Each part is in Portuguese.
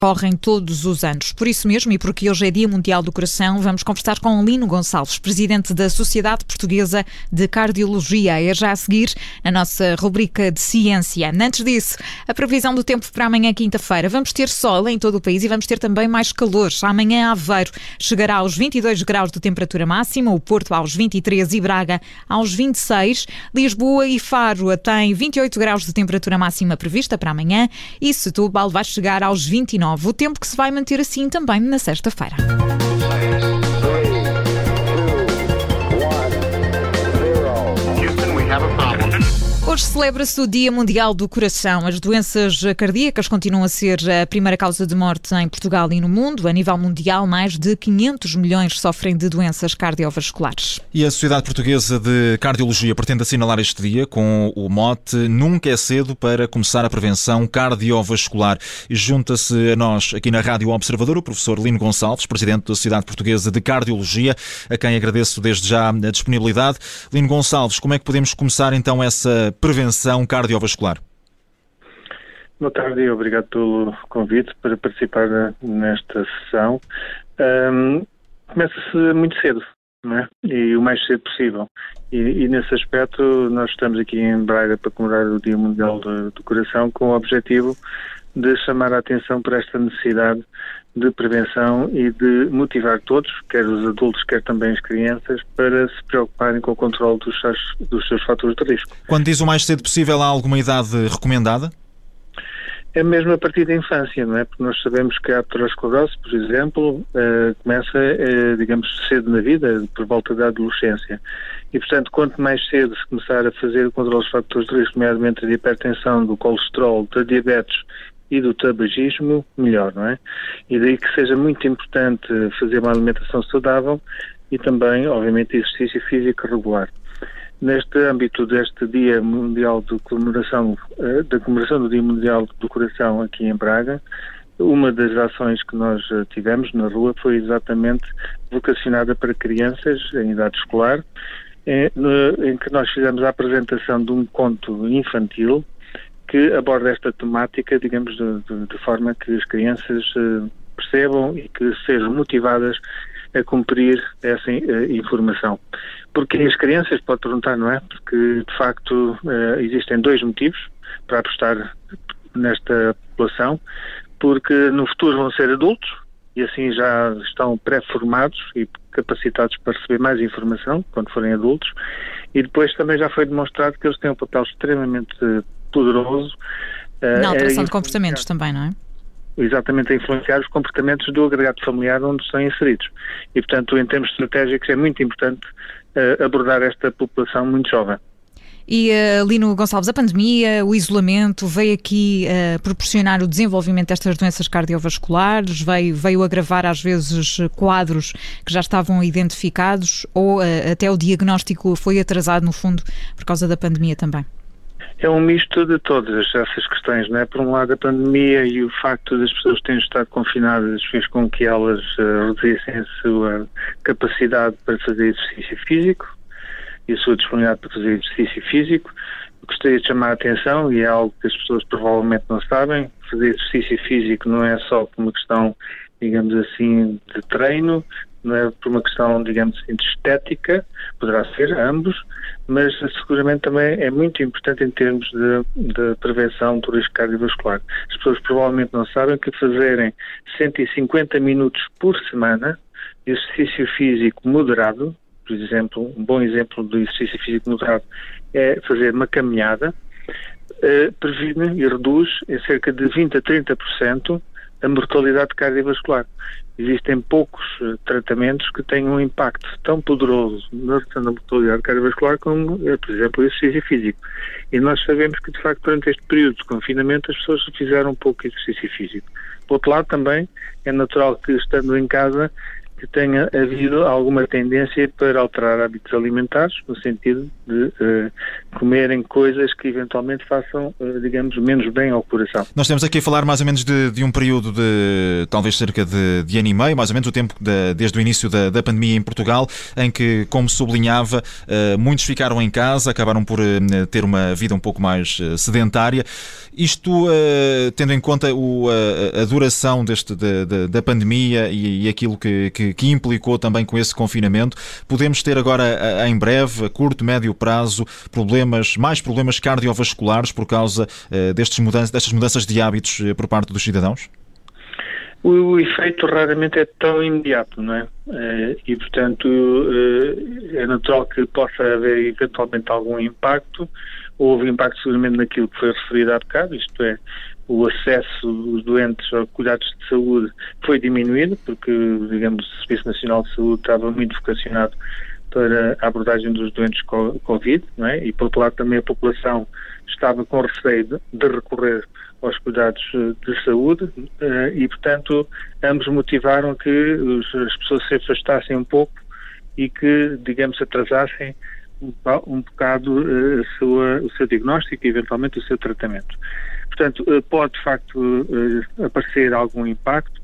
correm todos os anos. Por isso mesmo, e porque hoje é Dia Mundial do Coração, vamos conversar com Lino Gonçalves, presidente da Sociedade Portuguesa de Cardiologia. É já a seguir na nossa rubrica de ciência. Antes disso, a previsão do tempo para amanhã, quinta-feira. Vamos ter sol em todo o país e vamos ter também mais calor. Amanhã, Aveiro chegará aos 22 graus de temperatura máxima, o Porto aos 23 e Braga aos 26. Lisboa e Faro têm 28 graus de temperatura máxima prevista para amanhã e Setúbal vai chegar aos 29 o tempo que se vai manter assim também na sexta-feira. Hoje celebra-se o Dia Mundial do Coração. As doenças cardíacas continuam a ser a primeira causa de morte em Portugal e no mundo. A nível mundial, mais de 500 milhões sofrem de doenças cardiovasculares. E a Sociedade Portuguesa de Cardiologia pretende assinalar este dia com o mote Nunca é cedo para começar a prevenção cardiovascular. Junta-se a nós aqui na Rádio Observador o professor Lino Gonçalves, presidente da Sociedade Portuguesa de Cardiologia, a quem agradeço desde já a disponibilidade. Lino Gonçalves, como é que podemos começar então essa prevenção cardiovascular? Boa tarde e obrigado pelo convite para participar nesta sessão. Um, Começa-se muito cedo, não é? E o mais cedo possível. E, e, nesse aspecto, nós estamos aqui em Braga para comemorar o Dia Mundial do, do Coração com o objetivo de chamar a atenção para esta necessidade de prevenção e de motivar todos, quer os adultos, quer também as crianças, para se preocuparem com o controle dos seus, dos seus fatores de risco. Quando diz o mais cedo possível, há alguma idade recomendada? É mesmo a partir da infância, não é? Porque nós sabemos que a aterosclerose, por exemplo, uh, começa, uh, digamos, cedo na vida, por volta da adolescência. E, portanto, quanto mais cedo se começar a fazer o controle dos fatores de risco, nomeadamente da hipertensão, do colesterol, da diabetes e do tabagismo, melhor, não é? E daí que seja muito importante fazer uma alimentação saudável e também, obviamente, exercício físico regular. Neste âmbito deste Dia Mundial de comemoração, eh, da comemoração do Dia Mundial do Coração aqui em Braga, uma das ações que nós eh, tivemos na rua foi exatamente vocacionada para crianças em idade escolar, em, em que nós fizemos a apresentação de um conto infantil que aborda esta temática, digamos, de, de, de forma que as crianças uh, percebam e que sejam motivadas a cumprir essa uh, informação. Porque as crianças, pode perguntar, não é? Porque, de facto, uh, existem dois motivos para apostar nesta população, porque no futuro vão ser adultos e assim já estão pré-formados e capacitados para receber mais informação quando forem adultos, e depois também já foi demonstrado que eles têm um papel extremamente poderoso. Na alteração de comportamentos também, não é? Exatamente, a influenciar os comportamentos do agregado familiar onde estão inseridos. E, portanto, em termos estratégicos, é muito importante uh, abordar esta população muito jovem. E uh, Lino Gonçalves, a pandemia, o isolamento veio aqui uh, proporcionar o desenvolvimento destas doenças cardiovasculares, veio, veio agravar às vezes quadros que já estavam identificados ou uh, até o diagnóstico foi atrasado no fundo por causa da pandemia também? É um misto de todas essas questões, não é? Por um lado, a pandemia e o facto das pessoas terem estado confinadas fez com que elas uh, reduzissem a sua capacidade para fazer exercício físico e a sua disponibilidade para fazer exercício físico. Gostaria de chamar a atenção, e é algo que as pessoas provavelmente não sabem, fazer exercício físico não é só uma questão, digamos assim, de treino, não é por uma questão, digamos assim, de estética, poderá ser ambos, mas seguramente também é muito importante em termos de, de, prevenção do risco cardiovascular. As pessoas provavelmente não sabem que fazerem 150 minutos por semana de exercício físico moderado, por exemplo, um bom exemplo de exercício físico moderado é fazer uma caminhada, eh, previne e reduz em cerca de 20 a 30% a mortalidade cardiovascular. Existem poucos uh, tratamentos que tenham um impacto tão poderoso na da mortalidade cardiovascular como, uh, por exemplo, o exercício físico. E nós sabemos que, de facto, durante este período de confinamento, as pessoas fizeram um pouco exercício físico. Por outro lado, também é natural que, estando em casa, que tenha havido alguma tendência para alterar hábitos alimentares, no sentido de uh, comerem coisas que eventualmente façam, uh, digamos, menos bem ao coração. Nós temos aqui a falar mais ou menos de, de um período de talvez cerca de, de ano e meio, mais ou menos o tempo de, desde o início da, da, pandemia em Portugal, em que, como sublinhava, uh, muitos ficaram em casa, acabaram por ter uma vida um pouco mais sedentária. Isto, tendo em conta o, a, a, duração deste, da, da pandemia e, e aquilo que, que que, implicou também com esse confinamento. Podemos ter agora, em breve, a curto, médio prazo, problemas, mais problemas cardiovasculares por causa uh, destes mudanças, destas mudanças de hábitos uh, por parte dos cidadãos? O, efeito raramente é tão imediato, não é? Uh, e, portanto, é natural que possa haver eventualmente algum impacto. Houve impacto seguramente naquilo que foi referido há bocado, isto é, o acesso dos doentes a cuidados de saúde foi diminuído, porque, digamos, o Serviço Nacional de Saúde estava muito vocacionado para a abordagem dos doentes com Covid, não é? e por outro lado também a população estava com receio de, de recorrer aos cuidados de saúde eh, e, portanto, ambos motivaram que as pessoas se afastassem um pouco e que, digamos, atrasassem um, bocado eh, sua, o seu diagnóstico e, eventualmente, o seu tratamento. Portanto, eh, pode de facto eh, aparecer algum impacto.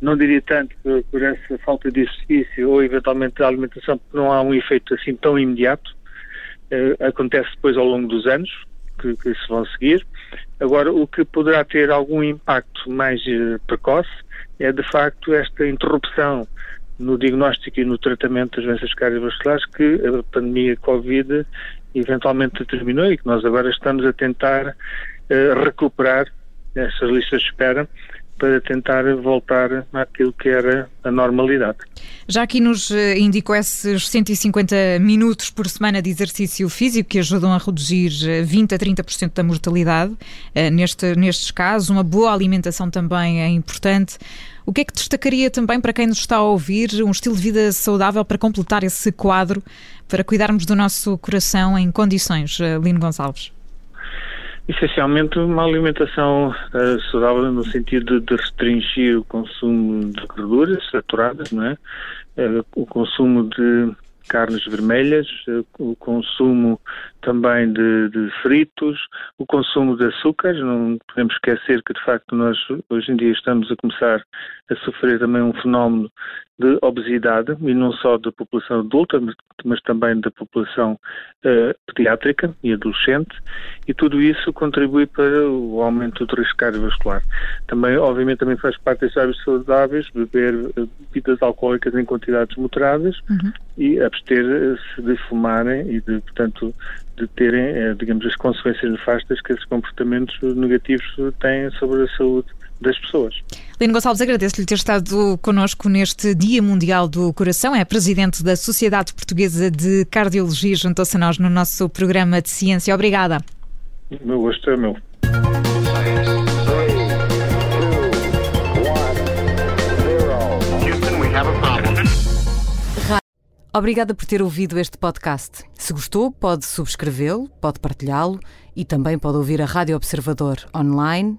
Não diria tanto por essa falta de exercício ou eventualmente da alimentação, porque não há um efeito assim tão imediato. Acontece depois ao longo dos anos que, que se vão seguir. Agora, o que poderá ter algum impacto mais precoce é de facto esta interrupção no diagnóstico e no tratamento das doenças cardiovasculares que a pandemia Covid eventualmente determinou e que nós agora estamos a tentar recuperar essas listas de espera para tentar voltar àquilo que era a normalidade. Já aqui nos eh, indicou esses 150 minutos por semana de exercício físico que ajudam a reduzir 20 eh, a 30% da mortalidade. Eh, neste, nestes casos, uma boa alimentação também é importante. O que é que destacaria também para quem nos está a ouvir um estilo de vida saudável para completar esse quadro, para cuidarmos do nosso coração em condições, Lino Gonçalves? Essencialmente uma alimentação uh, saudável no sentido de restringir o consumo de gorduras saturadas, não é? Uh, o consumo de carnes vermelhas, uh, o consumo também de, de, fritos, o consumo de açúcares. Não podemos esquecer que, de facto, nós hoje em dia estamos a começar a sofrer também um fenómeno de obesidade, e não só da população adulta, mas, mas também da população uh, pediátrica e adolescente, e tudo isso contribui para o aumento do risco cardiovascular. Também, obviamente, também faz parte desses hábitos saudáveis, beber eh, bebidas alcoólicas em quantidades moderadas uhum. e abster-se de fumarem e de, portanto, de terem, eh, digamos, as consequências nefastas que esses comportamentos negativos têm sobre a saúde das pessoas. Lino Gonçalves, agradeço-lhe ter estado connosco neste Dia Mundial do Coração. É presidente da Sociedade Portuguesa de Cardiologia. Juntou-se a nós no nosso programa de ciência. Obrigada. O meu gosto é meu. Obrigada por ter ouvido este podcast. Se gostou, pode subscrevê-lo, pode partilhá-lo e também pode ouvir a Rádio Observador online